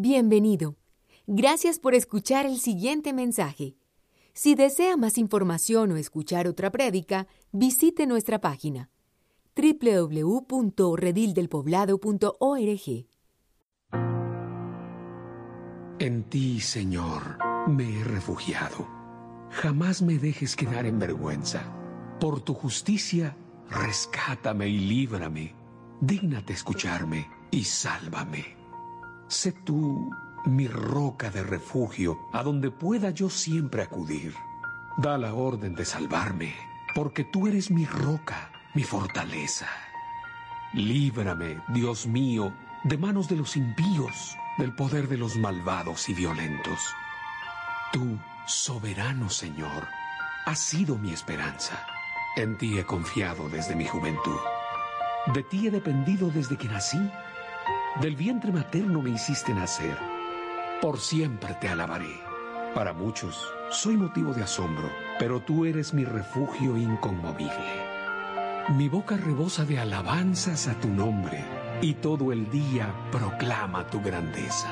Bienvenido. Gracias por escuchar el siguiente mensaje. Si desea más información o escuchar otra prédica, visite nuestra página www.redildelpoblado.org. En ti, Señor, me he refugiado. Jamás me dejes quedar en vergüenza. Por tu justicia, rescátame y líbrame. Dígnate escucharme y sálvame. Sé tú mi roca de refugio, a donde pueda yo siempre acudir. Da la orden de salvarme, porque tú eres mi roca, mi fortaleza. Líbrame, Dios mío, de manos de los impíos, del poder de los malvados y violentos. Tú, soberano Señor, has sido mi esperanza. En ti he confiado desde mi juventud. De ti he dependido desde que nací. Del vientre materno me hiciste nacer. Por siempre te alabaré. Para muchos soy motivo de asombro, pero tú eres mi refugio inconmovible. Mi boca rebosa de alabanzas a tu nombre y todo el día proclama tu grandeza.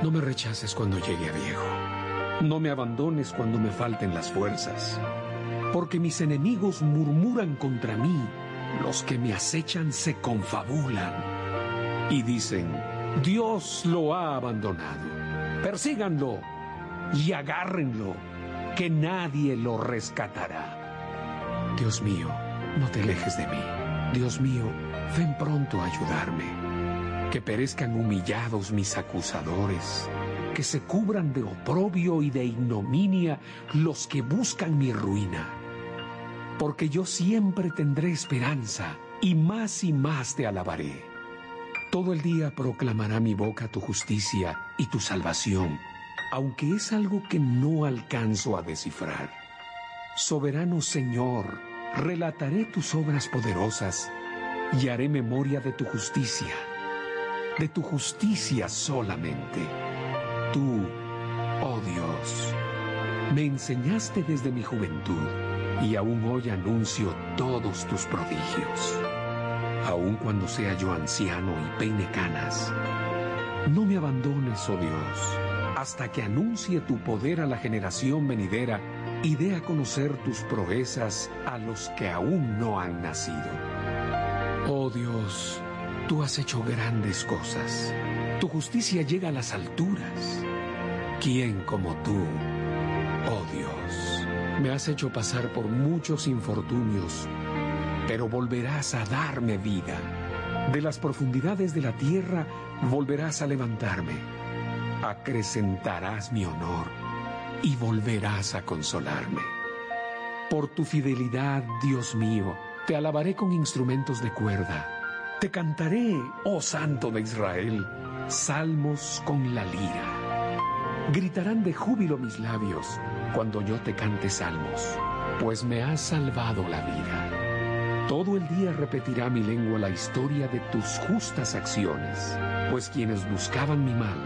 No me rechaces cuando llegue a viejo. No me abandones cuando me falten las fuerzas. Porque mis enemigos murmuran contra mí, los que me acechan se confabulan y dicen, Dios lo ha abandonado. Persíganlo y agárrenlo, que nadie lo rescatará. Dios mío, no te alejes de mí. Dios mío, ven pronto a ayudarme. Que perezcan humillados mis acusadores, que se cubran de oprobio y de ignominia los que buscan mi ruina. Porque yo siempre tendré esperanza y más y más te alabaré. Todo el día proclamará mi boca tu justicia y tu salvación, aunque es algo que no alcanzo a descifrar. Soberano Señor, relataré tus obras poderosas y haré memoria de tu justicia, de tu justicia solamente. Tú, oh Dios, me enseñaste desde mi juventud y aún hoy anuncio todos tus prodigios aun cuando sea yo anciano y peine canas. No me abandones, oh Dios, hasta que anuncie tu poder a la generación venidera y dé a conocer tus proezas a los que aún no han nacido. Oh Dios, tú has hecho grandes cosas. Tu justicia llega a las alturas. ¿Quién como tú, oh Dios? Me has hecho pasar por muchos infortunios pero volverás a darme vida. De las profundidades de la tierra volverás a levantarme. Acrecentarás mi honor y volverás a consolarme. Por tu fidelidad, Dios mío, te alabaré con instrumentos de cuerda. Te cantaré, oh Santo de Israel, salmos con la lira. Gritarán de júbilo mis labios cuando yo te cante salmos, pues me has salvado la vida. Todo el día repetirá mi lengua la historia de tus justas acciones, pues quienes buscaban mi mal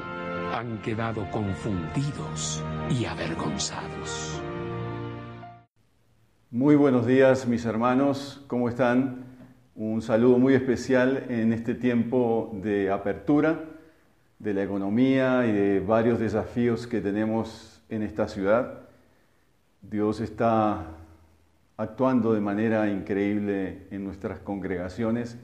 han quedado confundidos y avergonzados. Muy buenos días mis hermanos, ¿cómo están? Un saludo muy especial en este tiempo de apertura de la economía y de varios desafíos que tenemos en esta ciudad. Dios está actuando de manera increíble en nuestras congregaciones,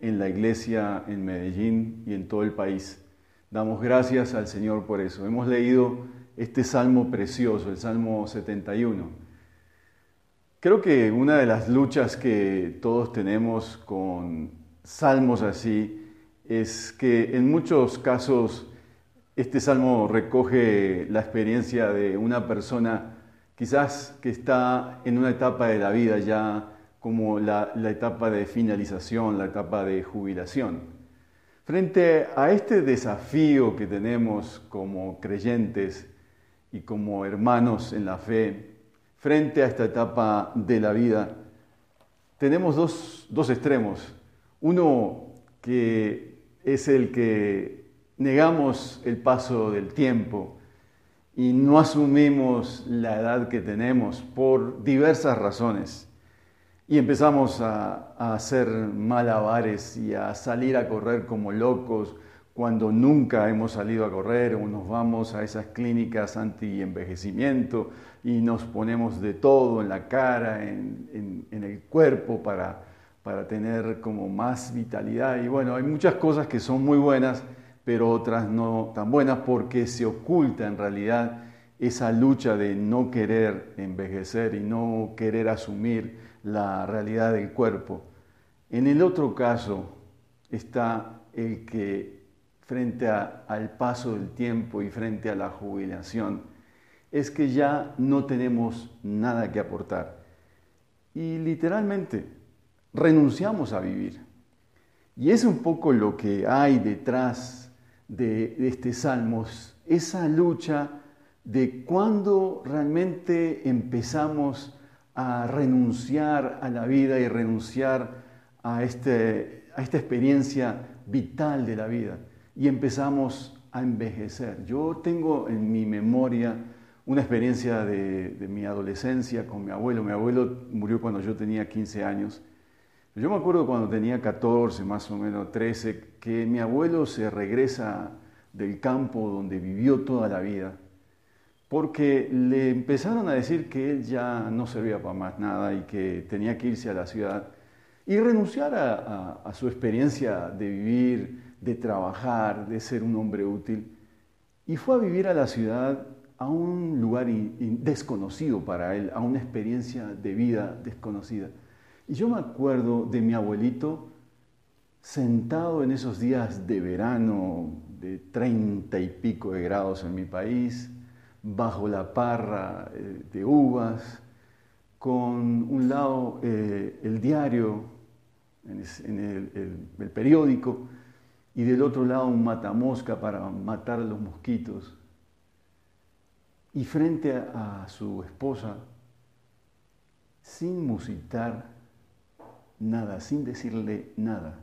en la iglesia en Medellín y en todo el país. Damos gracias al Señor por eso. Hemos leído este salmo precioso, el Salmo 71. Creo que una de las luchas que todos tenemos con salmos así es que en muchos casos este salmo recoge la experiencia de una persona quizás que está en una etapa de la vida ya como la, etapa de finalización, la etapa de jubilación. Frente a este desafío que tenemos como creyentes y como hermanos en la fe, frente a esta etapa de la vida, tenemos dos, dos extremos. Uno que es el que negamos el paso del tiempo, y no asumimos la edad que tenemos por diversas razones y empezamos a, hacer malabares y a salir a correr como locos cuando nunca hemos salido a correr o nos vamos a esas clínicas anti-envejecimiento y nos ponemos de todo en la cara, en, el cuerpo para, para tener como más vitalidad. Y bueno, hay muchas cosas que son muy buenas, pero otras no tan buenas porque se oculta en realidad esa lucha de no querer envejecer y no querer asumir la realidad del cuerpo. En el otro caso está el que frente al paso del tiempo y frente a la jubilación, es que ya no tenemos nada que aportar. Y literalmente renunciamos a vivir. Y es un poco lo que hay detrás de, este salmo, esa lucha de cuando realmente empezamos a renunciar a la vida y renunciar a, este, a esta experiencia vital de la vida y empezamos a envejecer. Yo tengo en mi memoria una experiencia de, de, mi adolescencia con mi abuelo. Mi abuelo murió cuando yo tenía 15 años. Yo me acuerdo cuando tenía 14, más o menos 13, que mi abuelo se regresa del campo donde vivió toda la vida porque le empezaron a decir que él ya no servía para más nada y que tenía que irse a la ciudad y renunciar a, su experiencia de vivir, de trabajar, de ser un hombre útil. Y fue a vivir a la ciudad, a un lugar desconocido para él, a una experiencia de vida desconocida. Y yo me acuerdo de mi abuelito sentado en esos días de verano de treinta y pico de grados en mi país, bajo la parra eh, de uvas, con un lado eh, el diario, en el, periódico, y del otro lado un matamosca para matar a los mosquitos. Y frente a, su esposa, sin musitar nada, sin decirle nada.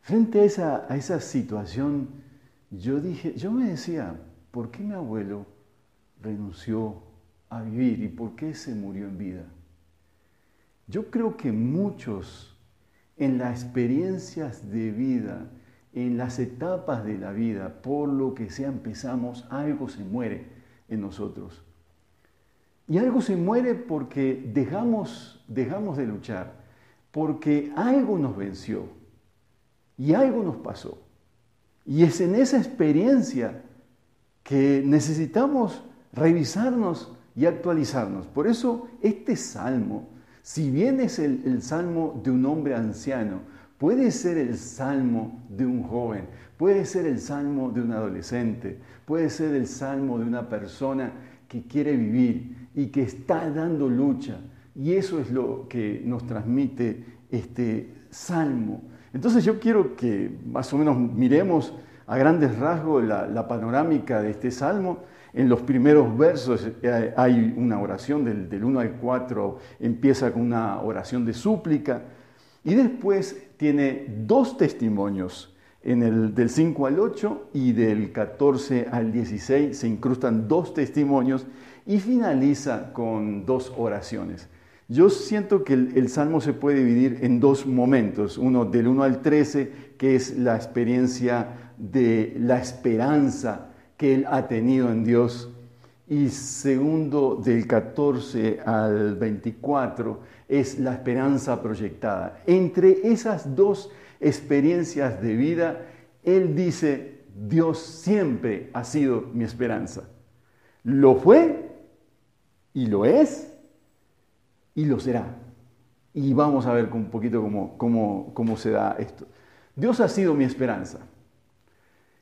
Frente a esa, a esa situación, yo dije, yo me decía, ¿por qué mi abuelo renunció a vivir y por qué se murió en vida? Yo creo que muchos en las experiencias de vida, en las etapas de la vida, por lo que sea empezamos, algo se muere en nosotros. Y algo se muere porque dejamos, dejamos de luchar, porque algo nos venció y algo nos pasó. Y es en esa experiencia que necesitamos revisarnos y actualizarnos. Por eso este salmo, si bien es el, salmo de un hombre anciano, puede ser el salmo de un joven, puede ser el salmo de un adolescente, puede ser el salmo de una persona que quiere vivir y que está dando lucha. Y eso es lo que nos transmite este salmo. Entonces yo quiero que más o menos miremos a grandes rasgos la, panorámica de este salmo. En los primeros versos eh, hay una oración del, del 1 al 4, empieza con una oración de súplica y después tiene dos testimonios. En el del 5 al 8 y del 14 al 16 se incrustan dos testimonios y finaliza con dos oraciones. Yo siento que el, Salmo se puede dividir en dos momentos, uno del 1 al 13, que es la experiencia de la esperanza que él ha tenido en Dios. Y segundo, del 14 al 24, es la esperanza proyectada. Entre esas dos experiencias de vida, él dice, Dios siempre ha sido mi esperanza. Lo fue y lo es y lo será. Y vamos a ver un poquito cómo, cómo, cómo se da esto. Dios ha sido mi esperanza.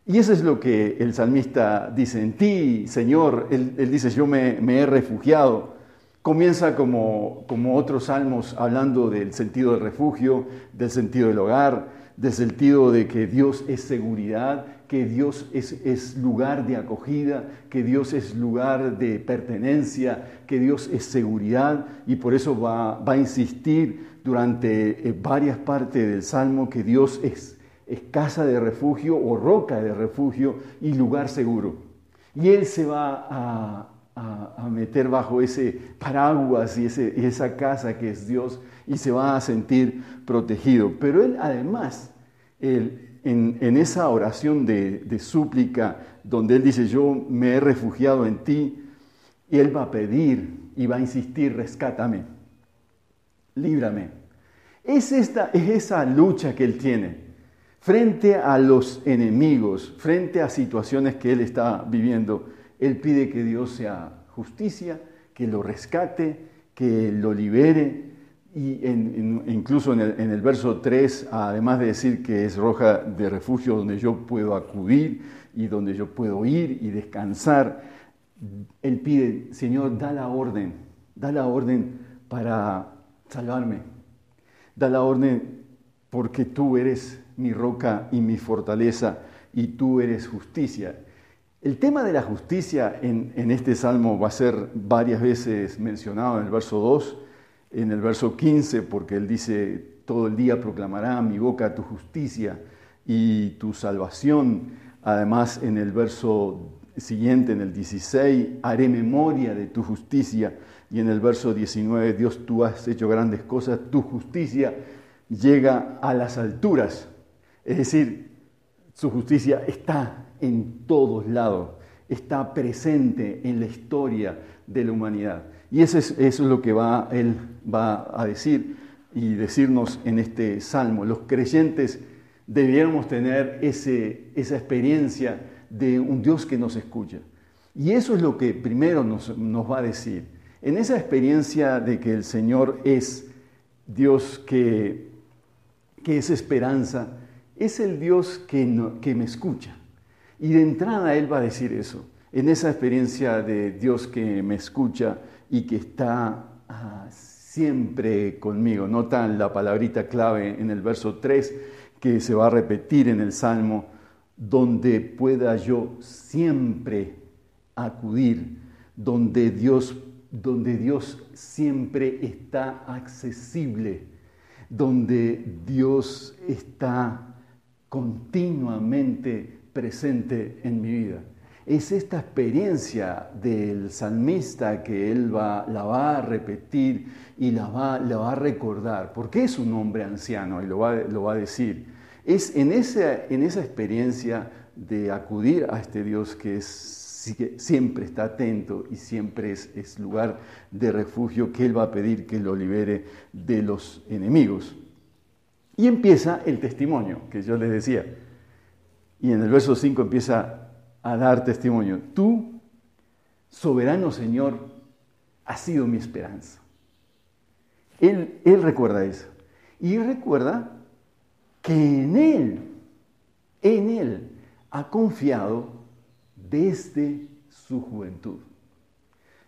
Y eso es lo que el salmista dice, en ti, Señor, él, dice, yo me, he refugiado. Comienza como, como otros salmos hablando del sentido del refugio, del sentido del hogar, del sentido de que Dios es seguridad, que Dios es, es, lugar de acogida, que Dios es lugar de pertenencia, que Dios es seguridad y por eso va, va a insistir durante eh, varias partes del Salmo que Dios es es casa de refugio o roca de refugio y lugar seguro. Y él se va a, meter bajo ese paraguas y, esa casa que es Dios y se va a sentir protegido. Pero él además, él en, esa oración de, súplica, donde Él dice, yo me he refugiado en ti, y Él va a pedir y va a insistir, rescátame, líbrame. Es, esta, es esa lucha que Él tiene frente a los enemigos, frente a situaciones que Él está viviendo. Él pide que Dios sea justicia, que lo rescate, que lo libere, y incluso en el, verso 3, además de decir que es roja de refugio donde yo puedo acudir y donde yo puedo ir y descansar, él pide, Señor, da la orden, da la orden para salvarme, da la orden porque tú eres mi roca y mi fortaleza y tú eres justicia. El tema de la justicia en, en este salmo va a ser varias veces mencionado en el verso 2 en el verso 15, porque él dice, todo el día proclamará mi boca tu justicia y tu salvación. Además, en el verso siguiente, en el 16, haré memoria de tu justicia. Y en el verso 19, Dios, tú has hecho grandes cosas, tu justicia llega a las alturas. Es decir, su justicia está en todos lados, está presente en la historia de la humanidad. Y eso es, lo que va, él va a decir y decirnos en este salmo. Los creyentes debiéramos tener ese, esa experiencia de un Dios que nos escucha. Y eso es lo que primero nos, nos, va a decir. En esa experiencia de que el Señor es Dios que, que es esperanza, es el Dios que, que me escucha. Y de entrada Él va a decir eso. En esa experiencia de Dios que me escucha, y que está ah, siempre conmigo. Notan la palabrita clave en el verso 3 que se va a repetir en el Salmo, donde pueda yo siempre acudir, donde Dios, donde Dios siempre está accesible, donde Dios está continuamente presente en mi vida es esta experiencia del salmista que él va, la va a repetir y la va, la va a recordar, porque es un hombre anciano y lo va, lo va a decir. Es en esa, en esa experiencia de acudir a este Dios que, siempre está atento y siempre es, es lugar de refugio que él va a pedir que lo libere de los enemigos. Y empieza el testimonio que yo les decía. Y en el verso 5 empieza a dar testimonio. Tú, soberano Señor, has sido mi esperanza. Él, él recuerda eso. Y recuerda que en Él, en Él, ha confiado desde su juventud.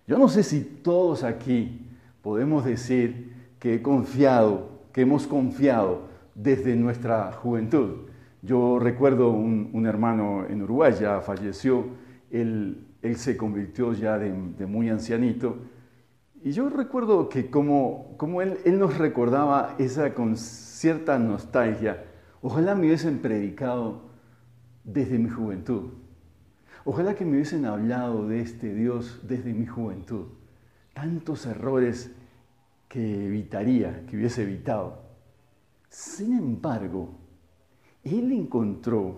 Yo no sé si todos aquí podemos decir que he confiado, que hemos confiado desde nuestra juventud. Yo recuerdo un, hermano en Uruguay, ya falleció, él, se convirtió ya de, muy ancianito, y yo recuerdo que como, como él, él, nos recordaba esa con cierta nostalgia, ojalá me hubiesen predicado desde mi juventud, ojalá que me hubiesen hablado de este Dios desde mi juventud, tantos errores que evitaría, que hubiese evitado. Sin embargo, él encontró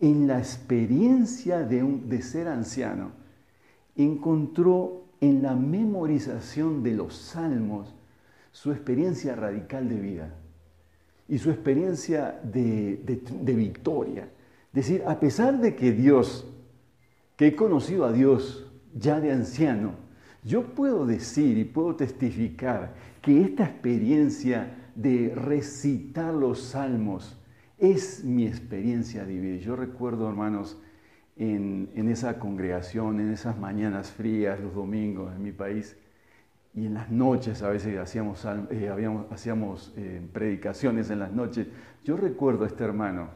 en la experiencia de, de ser anciano, encontró en la memorización de los salmos su experiencia radical de vida y su experiencia de, de, victoria. Es decir, a pesar de que Dios, que he conocido a Dios ya de anciano, yo puedo decir y puedo testificar que esta experiencia de recitar los salmos es mi experiencia de vida. Yo recuerdo, hermanos, en, esa congregación, en esas mañanas frías, los domingos en mi país, y en las noches a veces hacíamos, eh, hacíamos eh, predicaciones en las noches. Yo recuerdo a este hermano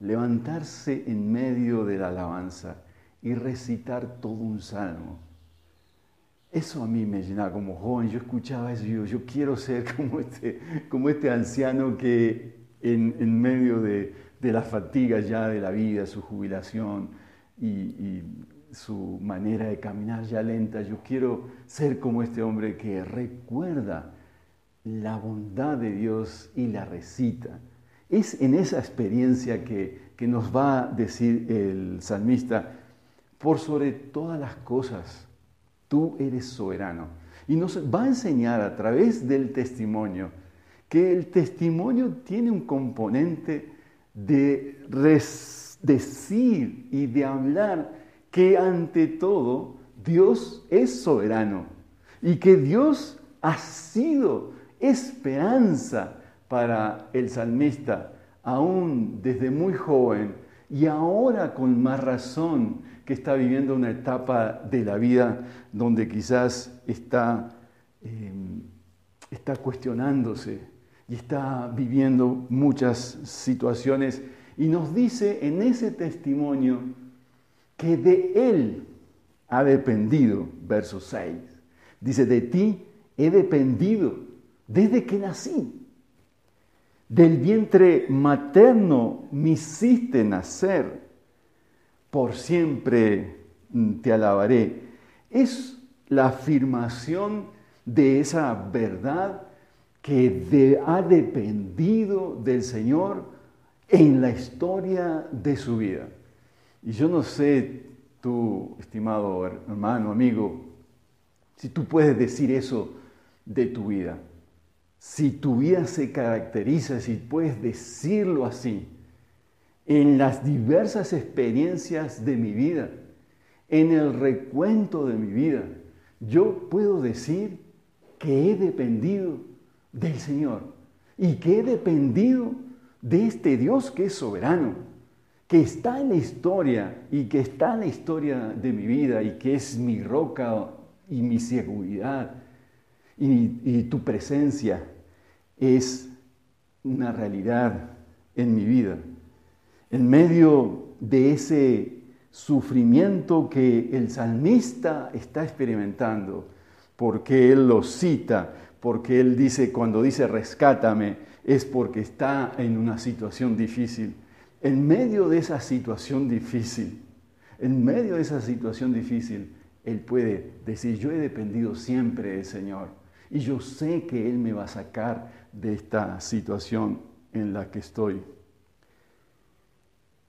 levantarse en medio de la alabanza y recitar todo un salmo. Eso a mí me llenaba como joven, yo escuchaba eso yo, yo quiero ser como este, como este anciano que en, medio de, la fatiga ya de la vida, su jubilación y, su manera de caminar ya lenta. Yo quiero ser como este hombre que recuerda la bondad de Dios y la recita. Es en esa experiencia que, que nos va a decir el salmista, por sobre todas las cosas, tú eres soberano. Y nos va a enseñar a través del testimonio que el testimonio tiene un componente de decir y de hablar que ante todo Dios es soberano y que Dios ha sido esperanza para el salmista, aún desde muy joven y ahora con más razón que está viviendo una etapa de la vida donde quizás está, em, está cuestionándose y está viviendo muchas situaciones y nos dice en ese testimonio que de Él ha dependido, verso 6. Dice, de ti he dependido desde que nací. Del vientre materno me hiciste nacer. Por siempre te alabaré. Es la afirmación de esa verdad que ha dependido del Señor en la historia de su vida. Y yo no sé, tú, estimado hermano, amigo, si tú puedes decir eso de tu vida. Si tu vida se caracteriza, si puedes decirlo así, en las diversas experiencias de mi vida, en el recuento de mi vida, yo puedo decir que he dependido del Señor y que he dependido de este Dios que es soberano, que está en la historia y que está en la historia de mi vida y que es mi roca y mi seguridad y, tu presencia es una realidad en mi vida. En medio de ese sufrimiento que el salmista está experimentando, porque él lo cita, porque él dice, cuando dice rescátame, es porque está en una situación difícil. En medio de esa situación difícil, en medio de esa situación difícil, él puede decir, yo he dependido siempre del Señor y yo sé que Él me va a sacar de esta situación en la que estoy.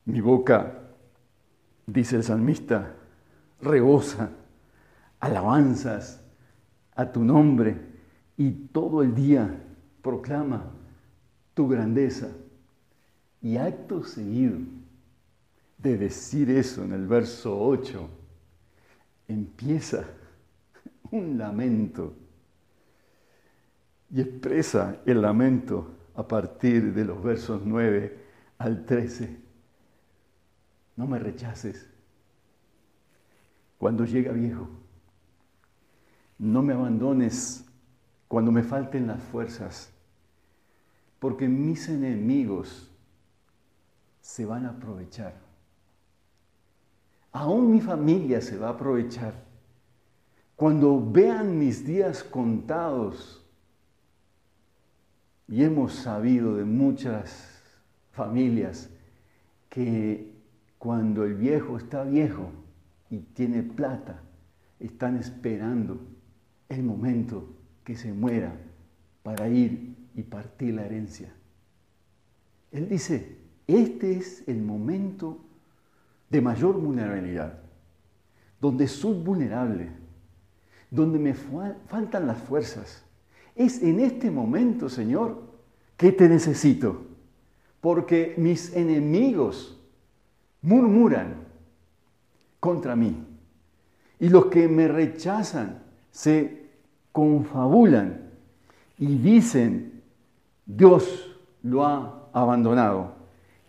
Mi boca, dice el salmista, rebosa alabanzas a tu nombre y todo el día proclama tu grandeza. Y acto seguido de decir eso en el verso 8, empieza un lamento y expresa el lamento a partir de los versos 9 al 13. No me rechaces cuando llega viejo. No me abandones cuando me falten las fuerzas, porque mis enemigos se van a aprovechar. Aún mi familia se va a aprovechar. Cuando vean mis días contados, y hemos sabido de muchas familias que cuando el viejo está viejo y tiene plata, están esperando el momento que se muera para ir y partir la herencia. Él dice, este es el momento de mayor vulnerabilidad, donde soy vulnerable, donde me faltan las fuerzas, es en este momento, Señor, que te necesito, porque mis enemigos murmuran contra mí y los que me rechazan se confabulan y dicen, Dios lo ha abandonado.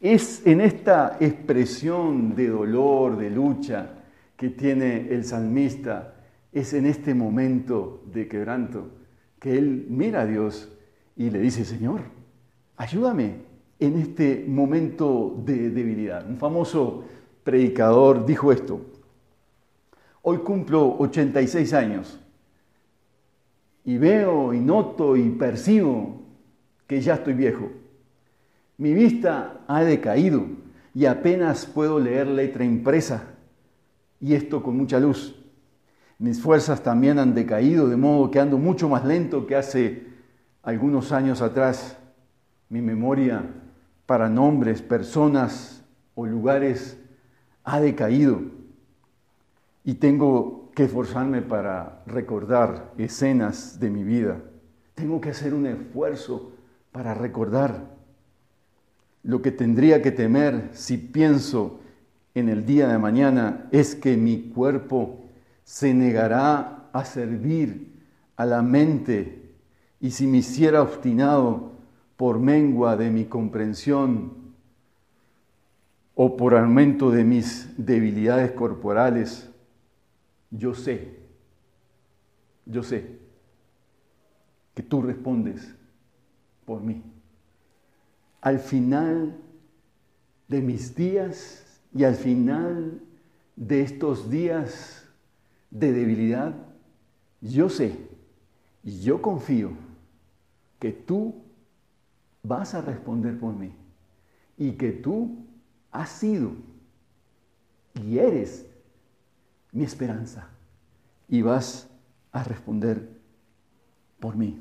Es en esta expresión de dolor, de lucha que tiene el salmista, es en este momento de quebranto que él mira a Dios y le dice, Señor, ayúdame en este momento de debilidad. Un famoso predicador dijo esto, hoy cumplo 86 años y veo y noto y percibo que ya estoy viejo. Mi vista ha decaído y apenas puedo leer letra impresa y esto con mucha luz. Mis fuerzas también han decaído, de modo que ando mucho más lento que hace algunos años atrás. Mi memoria para nombres, personas o lugares ha decaído y tengo que esforzarme para recordar escenas de mi vida. Tengo que hacer un esfuerzo para recordar lo que tendría que temer si pienso en el día de mañana es que mi cuerpo se negará a servir a la mente y si me hiciera obstinado por mengua de mi comprensión o por aumento de mis debilidades corporales, yo sé, yo sé que tú respondes por mí. Al final de mis días y al final de estos días de debilidad, yo sé y yo confío que tú vas a responder por mí y que tú has sido y eres mi esperanza y vas a responder por mí.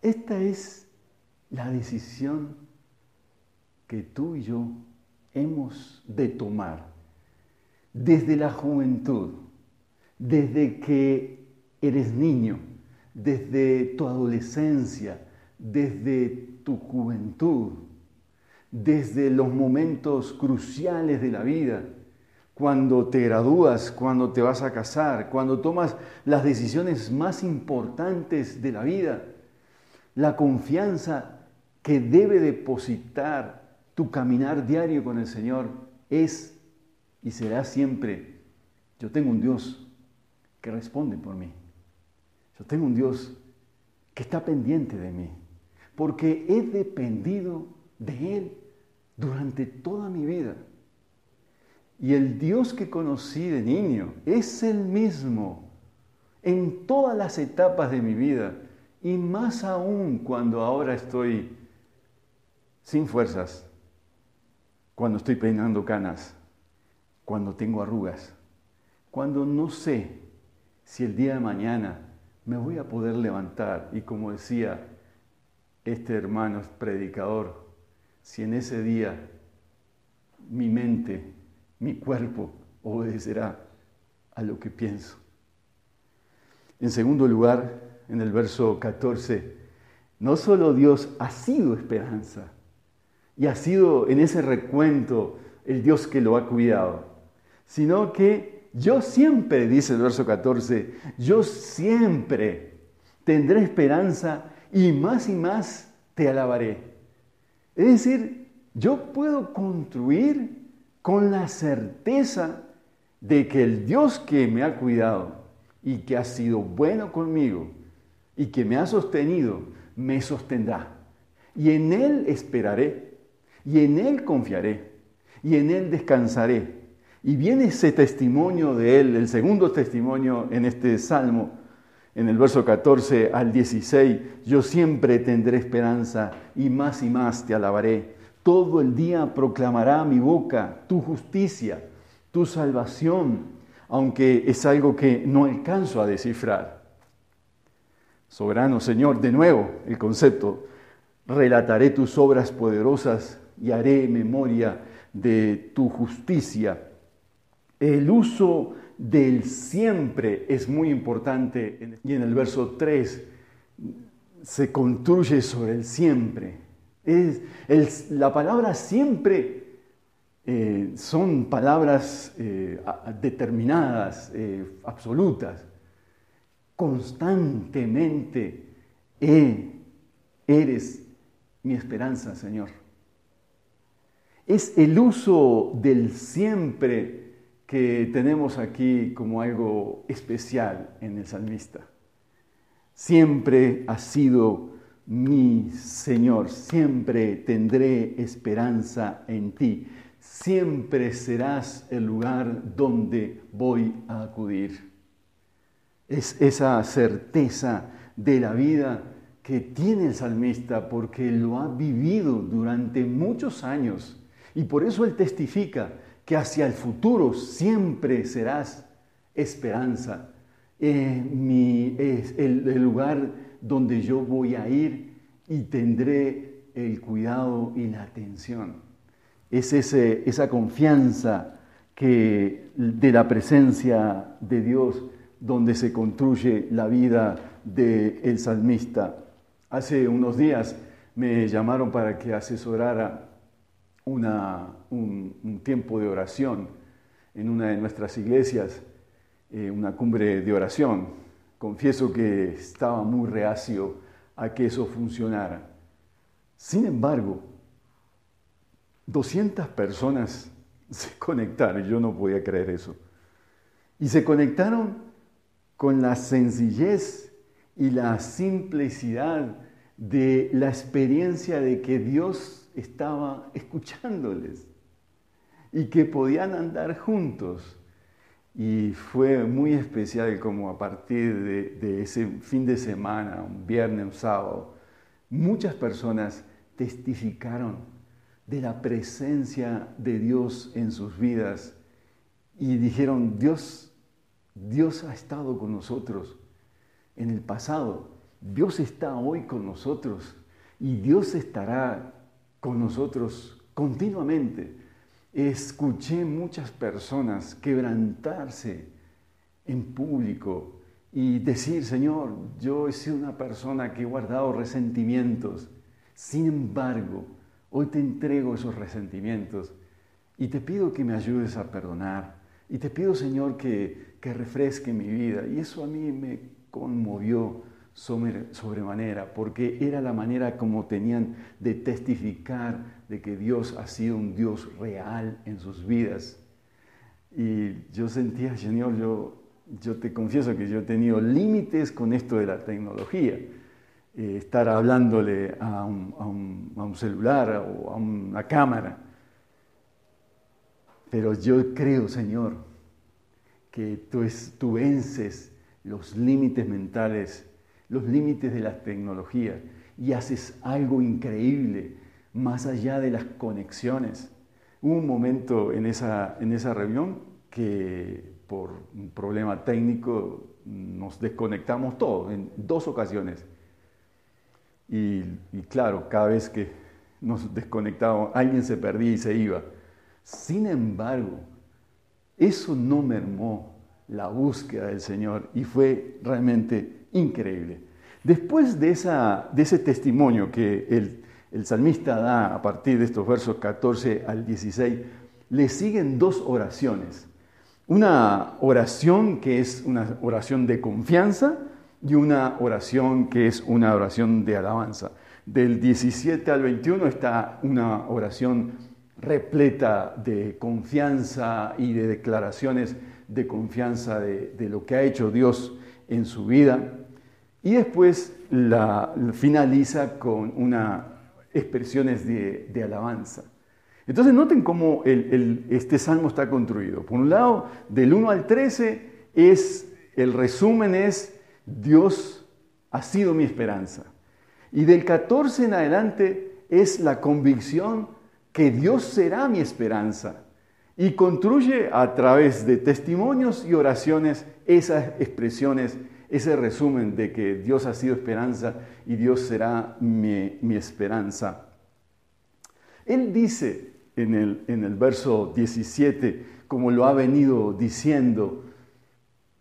Esta es la decisión que tú y yo hemos de tomar desde la juventud, desde que eres niño, desde tu adolescencia, desde tu juventud, desde los momentos cruciales de la vida, cuando te gradúas, cuando te vas a casar, cuando tomas las decisiones más importantes de la vida, la confianza que debe depositar tu caminar diario con el Señor es y será siempre, yo tengo un Dios que responde por mí. Yo tengo un Dios que está pendiente de mí, porque he dependido de Él durante toda mi vida. Y el Dios que conocí de niño es el mismo en todas las etapas de mi vida y más aún cuando ahora estoy sin fuerzas, cuando estoy peinando canas, cuando tengo arrugas, cuando no sé si el día de mañana me voy a poder levantar y como decía este hermano predicador, si en ese día mi mente, mi cuerpo obedecerá a lo que pienso. En segundo lugar, en el verso 14, no solo Dios ha sido esperanza y ha sido en ese recuento el Dios que lo ha cuidado, sino que yo siempre, dice el verso 14, yo siempre tendré esperanza y más y más te alabaré. Es decir, yo puedo construir con la certeza de que el Dios que me ha cuidado y que ha sido bueno conmigo, y que me ha sostenido, me sostendrá. Y en Él esperaré, y en Él confiaré, y en Él descansaré. Y viene ese testimonio de Él, el segundo testimonio en este salmo, en el verso 14 al 16, yo siempre tendré esperanza y más y más te alabaré. Todo el día proclamará mi boca tu justicia, tu salvación, aunque es algo que no alcanzo a descifrar. Soberano Señor, de nuevo el concepto, relataré tus obras poderosas y haré memoria de tu justicia. El uso del siempre es muy importante y en el verso 3 se construye sobre el siempre. Es la palabra siempre eh, son palabras eh, determinadas, eh, absolutas constantemente, eres mi esperanza, Señor. Es el uso del siempre que tenemos aquí como algo especial en el salmista. Siempre has sido mi Señor, siempre tendré esperanza en ti, siempre serás el lugar donde voy a acudir es esa certeza de la vida que tiene el salmista porque lo ha vivido durante muchos años y por eso él testifica que hacia el futuro siempre serás esperanza. Eh, es el, el lugar donde yo voy a ir y tendré el cuidado y la atención. Es ese, esa confianza que, de la presencia de Dios donde se construye la vida del salmista. Hace unos días me llamaron para que asesorara una, un, tiempo de oración en una de nuestras iglesias, eh, una cumbre de oración. Confieso que estaba muy reacio a que eso funcionara. Sin embargo, 200 personas se conectaron, yo no podía creer eso. Y se conectaron con la sencillez y la simplicidad de la experiencia de que Dios estaba escuchándoles y que podían andar juntos. Y fue muy especial como a partir de, ese fin de semana, un viernes, un sábado, muchas personas testificaron de la presencia de Dios en sus vidas y dijeron, Dios, Dios ha estado con nosotros en el pasado, Dios está hoy con nosotros y Dios estará con nosotros continuamente. Escuché muchas personas quebrantarse en público y decir, Señor, yo he sido una persona que he guardado resentimientos. Sin embargo, hoy te entrego esos resentimientos y te pido que me ayudes a perdonar. Y te pido, Señor, que, que refresque mi vida. Y eso a mí me conmovió sobremanera, porque era la manera como tenían de testificar de que Dios ha sido un Dios real en sus vidas. Y yo sentía, Señor, yo, yo te confieso que yo he tenido límites con esto de la tecnología. Eh, estar hablándole a un, a un celular o a una cámara. Pero yo creo, Señor, que tú, es, tú vences los límites mentales los límites de las tecnologías y haces algo increíble más allá de las conexiones. Hubo un momento en esa, en esa reunión que por un problema técnico nos desconectamos todos en dos ocasiones. Y, claro, cada vez que nos desconectábamos, alguien se perdía y se iba. Sin embargo, eso no mermó la búsqueda del Señor y fue realmente increíble. Después de, esa, de ese testimonio que el, el salmista da a partir de estos versos 14 al 16, le siguen dos oraciones. Una oración que es una oración de confianza y una oración que es una oración de alabanza. Del 17 al 21 está una oración repleta de confianza y de declaraciones de confianza de, de lo que ha hecho Dios en su vida. Y después la, finaliza con unas expresiones de, alabanza. Entonces noten cómo este salmo está construido. Por un lado, del 1 al 13 es, el resumen es, Dios ha sido mi esperanza. Y del 14 en adelante es la convicción que Dios será mi esperanza. Y construye a través de testimonios y oraciones esas expresiones ese resumen de que Dios ha sido esperanza y Dios será mi, esperanza. Él dice en el, en el, verso 17, como lo ha venido diciendo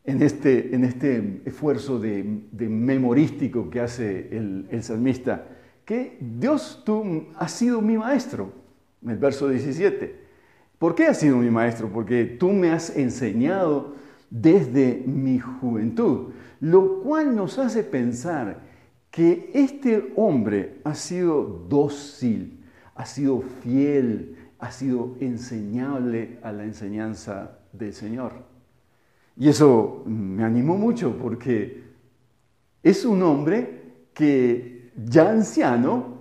en este, en este esfuerzo de, memorístico que hace el, el, salmista, que Dios tú has sido mi maestro, en el verso 17. ¿Por qué has sido mi maestro? Porque tú me has enseñado desde mi juventud lo cual nos hace pensar que este hombre ha sido dócil, ha sido fiel, ha sido enseñable a la enseñanza del Señor. Y eso me animó mucho porque es un hombre que ya anciano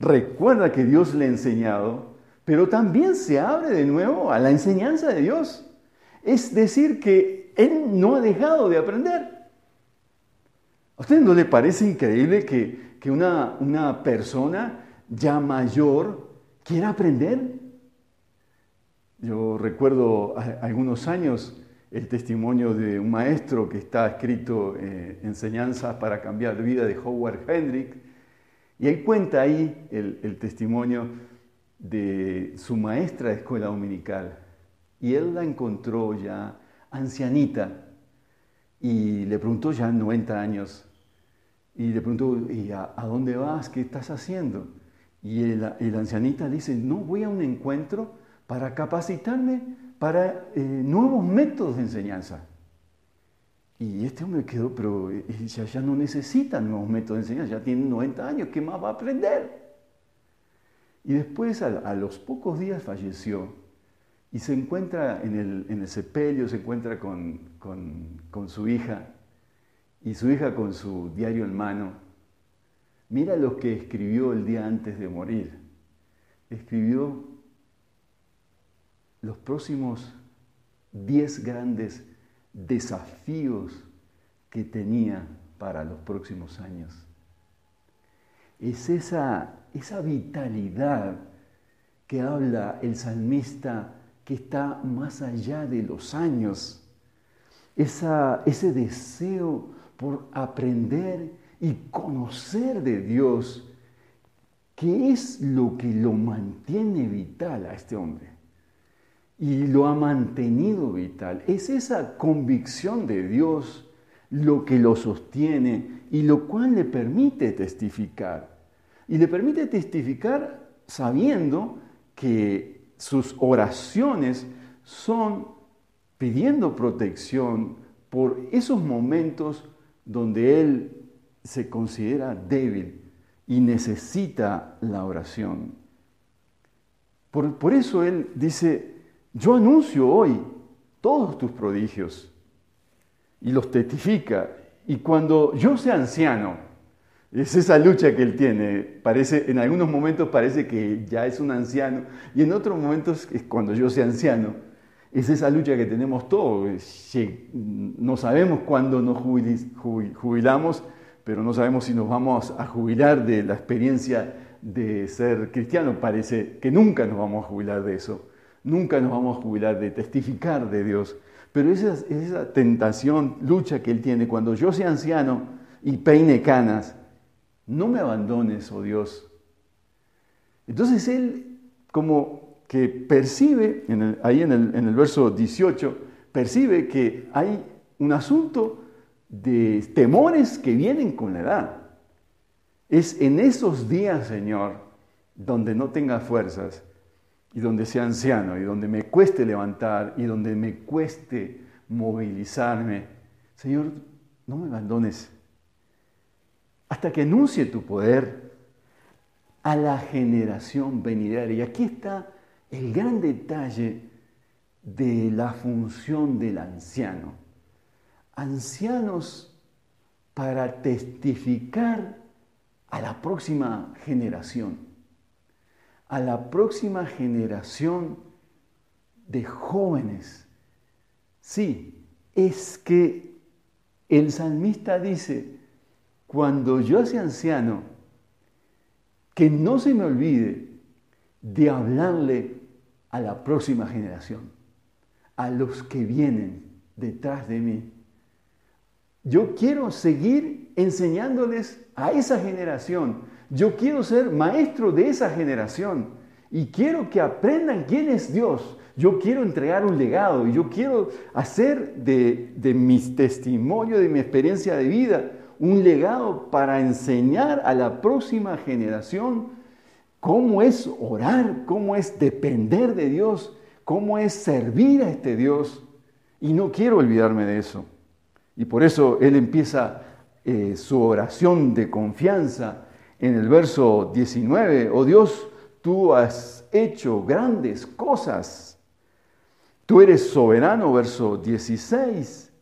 recuerda que Dios le ha enseñado, pero también se abre de nuevo a la enseñanza de Dios. Es decir, que él no ha dejado de aprender. ¿A usted no le parece increíble que, una, una persona ya mayor quiera aprender? Yo recuerdo algunos años el testimonio de un maestro que está escrito eh, Enseñanzas para cambiar vida de Howard Hendrick, Y él cuenta ahí el, el testimonio de su maestra de escuela dominical. Y él la encontró ya ancianita y le preguntó ya 90 años. Y le preguntó, ¿y a, dónde vas? ¿Qué estás haciendo? Y el, ancianita dice, no, voy a un encuentro para capacitarme para eh, nuevos métodos de enseñanza. Y este hombre quedó, pero ella ya no necesita nuevos métodos de enseñanza, ya tiene 90 años, ¿qué más va a aprender? Y después, a, los pocos días, falleció y se encuentra en el, sepelio, se encuentra con, con, con su hija y su hija con su diario en mano. Mira lo que escribió el día antes de morir. Escribió los próximos 10 grandes desafíos que tenía para los próximos años. Es esa esa vitalidad que habla el salmista que está más allá de los años, ese deseo por aprender y conocer de Dios, que es lo que lo mantiene vital a este hombre y lo ha mantenido vital. Es esa convicción de Dios lo que lo sostiene y lo cual le permite testificar y le permite testificar sabiendo que sus oraciones son pidiendo protección por esos momentos donde él se considera débil y necesita la oración. Por, por, eso él dice, yo anuncio hoy todos tus prodigios y los testifica. Y cuando yo sea anciano, es esa lucha que él tiene. Parece, en algunos momentos parece que ya es un anciano y en otros momentos, cuando yo sea anciano, es esa lucha que tenemos todos. No sabemos cuándo nos jubilamos, pero no sabemos si nos vamos a jubilar de la experiencia de ser cristiano. Parece que nunca nos vamos a jubilar de eso. Nunca nos vamos a jubilar de testificar de Dios. Pero esa, esa tentación, lucha que él tiene, cuando yo sea anciano y peine canas, no me abandones, oh Dios. Entonces él como que percibe, ahí en el, en el verso 18, percibe que hay un asunto de temores que vienen con la edad. Es en esos días, Señor, donde no tenga fuerzas y donde sea anciano y donde me cueste levantar y donde me cueste movilizarme. Señor, no me abandones hasta que anuncie tu poder a la generación venidera. Y aquí está el gran detalle de la función del anciano. Ancianos para testificar a la próxima generación, a la próxima generación de jóvenes. Sí, es que el salmista dice, cuando yo sea anciano, que no se me olvide de hablarle a la próxima generación, a los que vienen detrás de mí. Yo quiero seguir enseñándoles a esa generación. Yo quiero ser maestro de esa generación y quiero que aprendan quién es Dios. Yo quiero entregar un legado y yo quiero hacer de, de mi testimonio, de mi experiencia de vida, un legado para enseñar a la próxima generación cómo es orar, cómo es depender de Dios, cómo es servir a este Dios. Y no quiero olvidarme de eso. Y por eso él empieza eh, su oración de confianza en el verso 19. Oh Dios, tú has hecho grandes cosas. Tú eres soberano, verso 16.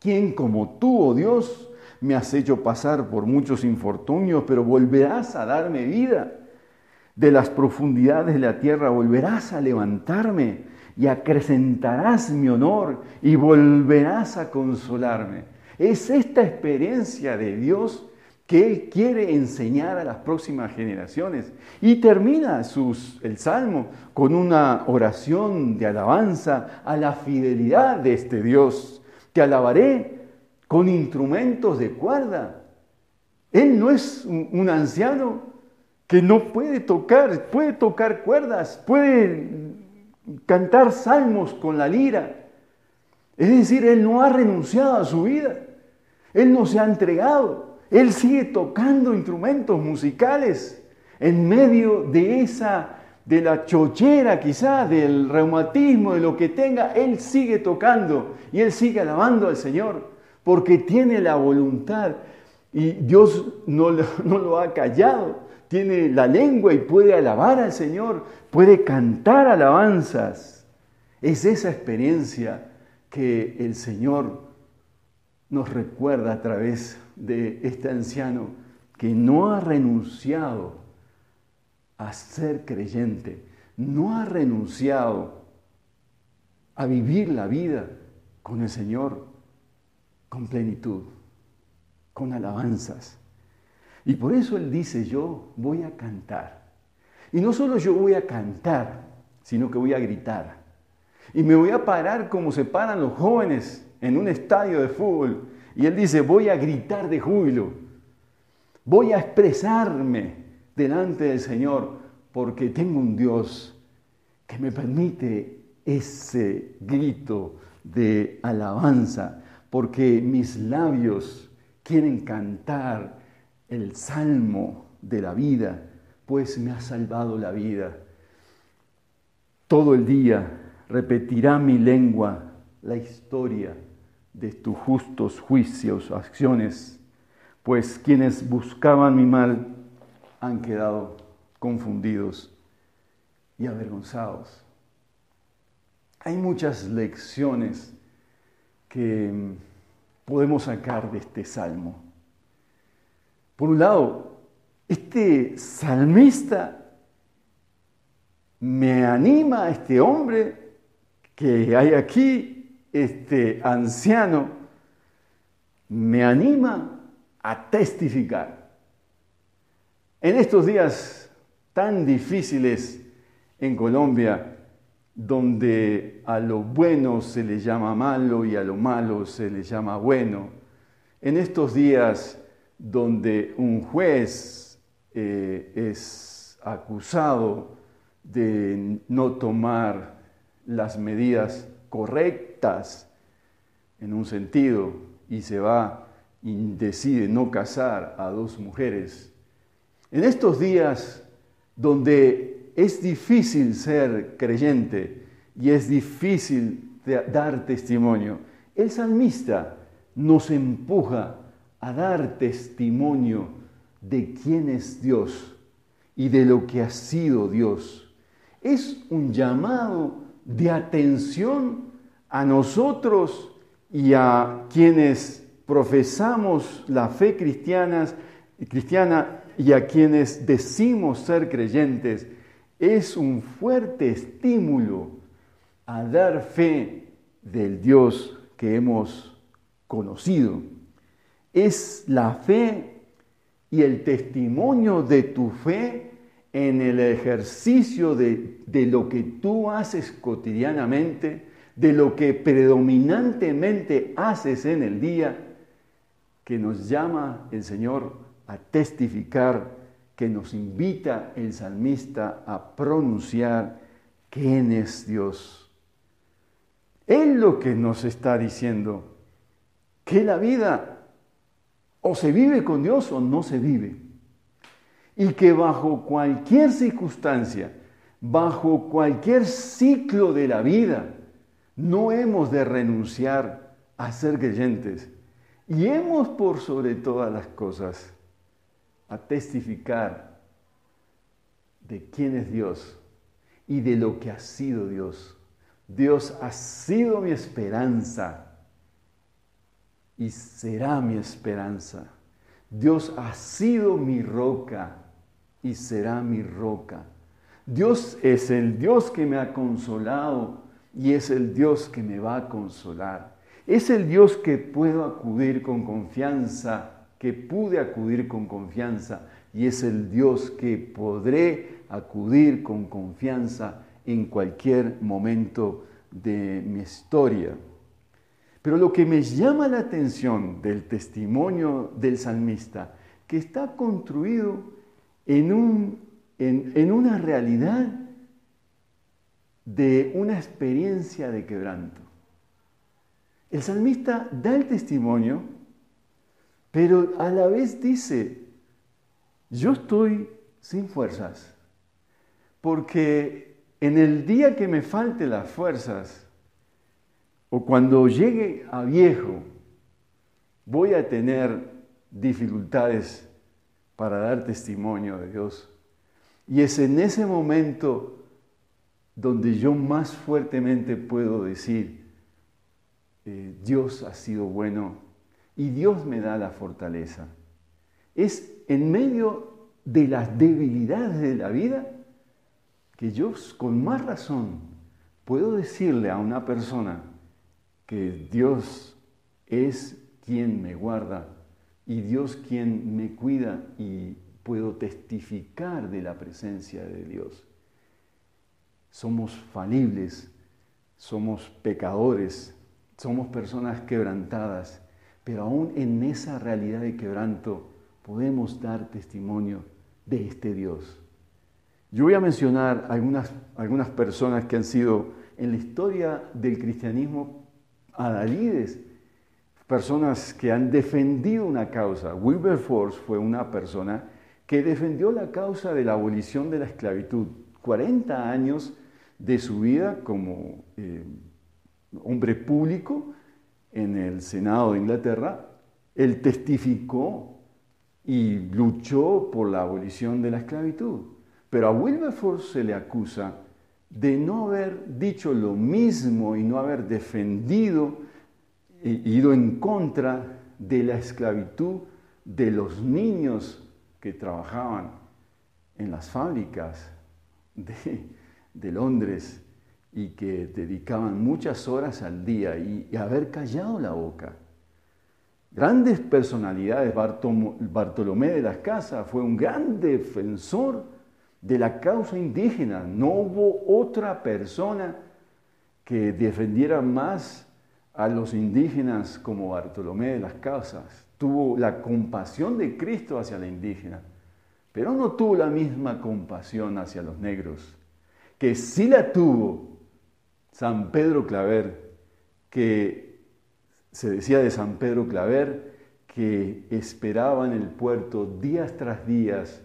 ¿Quién como tú, oh Dios, me has hecho pasar por muchos infortunios, pero volverás a darme vida. De las profundidades de la tierra volverás a levantarme y acrecentarás mi honor y volverás a consolarme. Es esta experiencia de Dios que Él quiere enseñar a las próximas generaciones. Y termina el Salmo con una oración de alabanza a la fidelidad de este Dios. Te alabaré con instrumentos de cuerda. Él no es un, anciano que no puede tocar, puede tocar cuerdas, puede cantar salmos con la lira. Es decir, Él no ha renunciado a su vida. Él no se ha entregado. Él sigue tocando instrumentos musicales en medio de esa, de la chochera quizá, del reumatismo, de lo que tenga. Él sigue tocando y Él sigue alabando al Señor porque tiene la voluntad y Dios no, no lo ha callado. Tiene la lengua y puede alabar al Señor, puede cantar alabanzas. Es esa experiencia que el Señor nos recuerda a través de este anciano que no ha renunciado a ser creyente, no ha renunciado a vivir la vida con el Señor con plenitud, con alabanzas. Y por eso Él dice, yo voy a cantar. Y no solo yo voy a cantar, sino que voy a gritar. Y me voy a parar como se paran los jóvenes en un estadio de fútbol. Y Él dice, voy a gritar de júbilo. Voy a expresarme delante del Señor porque tengo un Dios que me permite ese grito de alabanza, porque mis labios quieren cantar el salmo de la vida, pues me ha salvado la vida. Todo el día repetirá mi lengua la historia de tus justos juicios, acciones, pues quienes buscaban mi mal han quedado confundidos y avergonzados. Hay muchas lecciones que podemos sacar de este salmo. Por un lado, este salmista me anima a este hombre que hay aquí, este anciano, me anima a testificar. En estos días tan difíciles en Colombia, donde a lo bueno se le llama malo y a lo malo se le llama bueno, en estos días donde un juez eh, es acusado de no tomar las medidas correctas en un sentido y se va y decide no casar a dos mujeres. En estos días donde es difícil ser creyente y es difícil dar testimonio, el salmista nos empuja a dar testimonio de quién es Dios y de lo que ha sido Dios. Es un llamado de atención a nosotros y a quienes profesamos la fe cristiana y a quienes decimos ser creyentes. Es un fuerte estímulo a dar fe del Dios que hemos conocido. Es la fe y el testimonio de tu fe en el ejercicio de, lo que tú haces cotidianamente, de lo que predominantemente haces en el día, que nos llama el Señor a testificar, que nos invita el salmista a pronunciar quién es Dios. Él lo que nos está diciendo, que la vida o se vive con Dios o no se vive. Y que bajo cualquier circunstancia, bajo cualquier ciclo de la vida, no hemos de renunciar a ser creyentes. Y hemos por sobre todas las cosas a testificar de quién es Dios y de lo que ha sido Dios. Dios ha sido mi esperanza y será mi esperanza. Dios ha sido mi roca y será mi roca. Dios es el Dios que me ha consolado y es el Dios que me va a consolar. Es el Dios que puedo acudir con confianza, que pude acudir con confianza y es el Dios que podré acudir con confianza en cualquier momento de mi historia. Pero lo que me llama la atención del testimonio del salmista, que está construido en, un, en, una realidad de una experiencia de quebranto. El salmista da el testimonio, pero a la vez dice, yo estoy sin fuerzas, porque en el día que me falte las fuerzas, o cuando llegue a viejo, voy a tener dificultades para dar testimonio de Dios. Y es en ese momento donde yo más fuertemente puedo decir, eh, Dios ha sido bueno y Dios me da la fortaleza. Es en medio de las debilidades de la vida que yo con más razón puedo decirle a una persona que Dios es quien me guarda y Dios quien me cuida y puedo testificar de la presencia de Dios. Somos falibles, somos pecadores, somos personas quebrantadas, pero aún en esa realidad de quebranto podemos dar testimonio de este Dios. Yo voy a mencionar algunas, algunas personas que han sido en la historia del cristianismo adalides personas que han defendido una causa. Wilberforce fue una persona que defendió la causa de la abolición de la esclavitud. 40 años de su vida como eh, hombre público en el Senado de Inglaterra, él testificó y luchó por la abolición de la esclavitud. Pero a Wilberforce se le acusa de no haber dicho lo mismo y no haber defendido ido en contra de la esclavitud de los niños que trabajaban en las fábricas de, Londres y que dedicaban muchas horas al día y, haber callado la boca. Grandes personalidades, Bartolomé de las Casas fue un gran defensor de la causa indígena. No hubo otra persona que defendiera más a los indígenas como Bartolomé de las Casas, tuvo la compasión de Cristo hacia la indígena, pero no tuvo la misma compasión hacia los negros, que sí la tuvo San Pedro Claver, que se decía de San Pedro Claver que esperaba en el puerto días tras días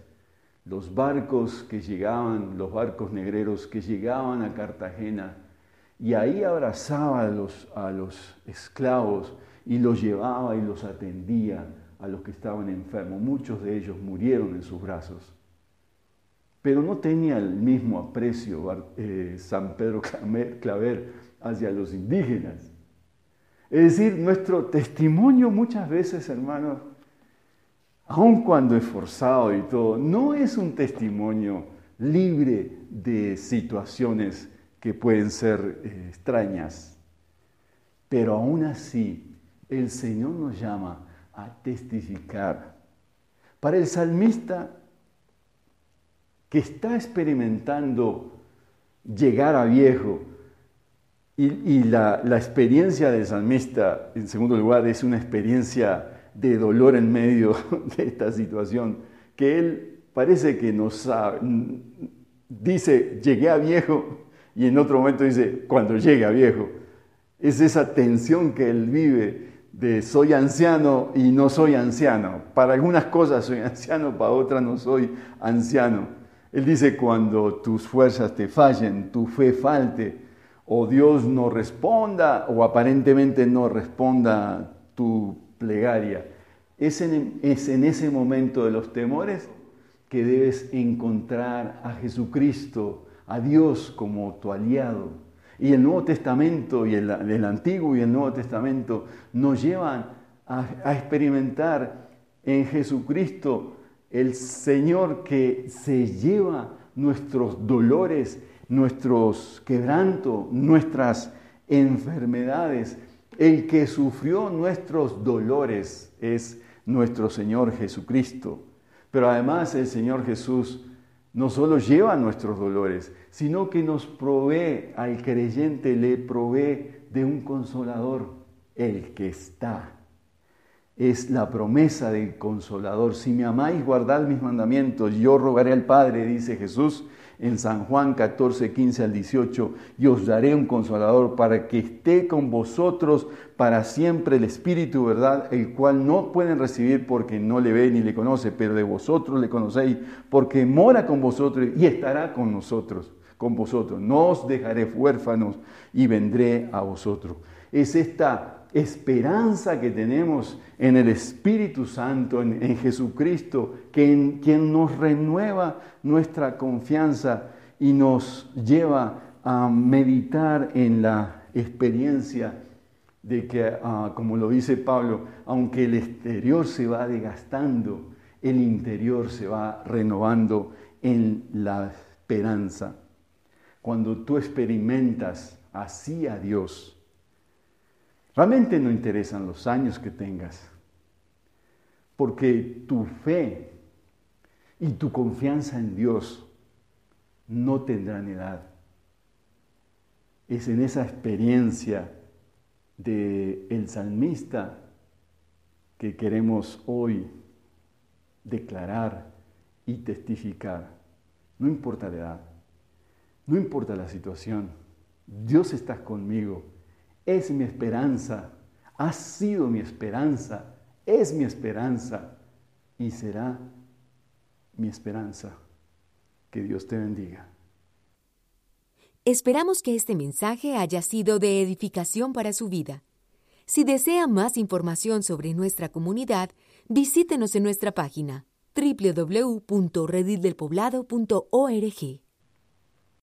los barcos que llegaban, los barcos negreros que llegaban a Cartagena y ahí abrazaba a los, a los esclavos y los llevaba y los atendía a los que estaban enfermos. Muchos de ellos murieron en sus brazos. Pero no tenía el mismo aprecio eh, San Pedro Claver hacia los indígenas. Es decir, nuestro testimonio muchas veces, hermanos, aun cuando esforzado y todo, no es un testimonio libre de situaciones que pueden ser eh, extrañas, pero aún así el Señor nos llama a testificar. Para el salmista que está experimentando llegar a viejo, y, la, la, experiencia del salmista, en segundo lugar, es una experiencia de dolor en medio de esta situación, que él parece que no sabe, dice, llegué a viejo, y en otro momento dice, cuando llegue a viejo. Es esa tensión que él vive de soy anciano y no soy anciano. Para algunas cosas soy anciano, para otras no soy anciano. Él dice, cuando tus fuerzas te fallen, tu fe falte, o Dios no responda, o aparentemente no responda tu plegaria. Es en, es en ese momento de los temores que debes encontrar a Jesucristo a Dios como tu aliado. Y el Nuevo Testamento y el, Antiguo y el Nuevo Testamento nos llevan a experimentar en Jesucristo el Señor que se lleva nuestros dolores, nuestros quebrantos, nuestras enfermedades. El que sufrió nuestros dolores es nuestro Señor Jesucristo. Pero además el Señor Jesús no solo lleva nuestros dolores, sino que nos provee, al creyente le provee de un consolador, el que está. Es la promesa del consolador. Si me amáis, guardad mis mandamientos. Yo rogaré al Padre, dice Jesús en San Juan 14, 15 al 18, y os daré un consolador para que esté con vosotros para siempre el Espíritu, ¿verdad? El cual no pueden recibir porque no le ve ni le conoce, pero de vosotros le conocéis, porque mora con vosotros y estará con nosotros, con vosotros. No os dejaré huérfanos y vendré a vosotros. Es esta esperanza que tenemos en el Espíritu Santo, en, Jesucristo, que quien nos renueva nuestra confianza y nos lleva a meditar en la experiencia de que, ah, como lo dice Pablo, aunque el exterior se va desgastando, el interior se va renovando en la esperanza. Cuando tú experimentas así a Dios, Realmente no interesan los años que tengas, porque tu fe y tu confianza en Dios no tendrán edad. Es en esa experiencia del el salmista que queremos hoy declarar y testificar. No importa la edad, no importa la situación, Dios está conmigo es mi esperanza, ha sido mi esperanza, es mi esperanza y será mi esperanza. Que Dios te bendiga. Esperamos que este mensaje haya sido de edificación para su vida. Si desea más información sobre nuestra comunidad, visítenos en nuestra página www.redildelpoblado.org.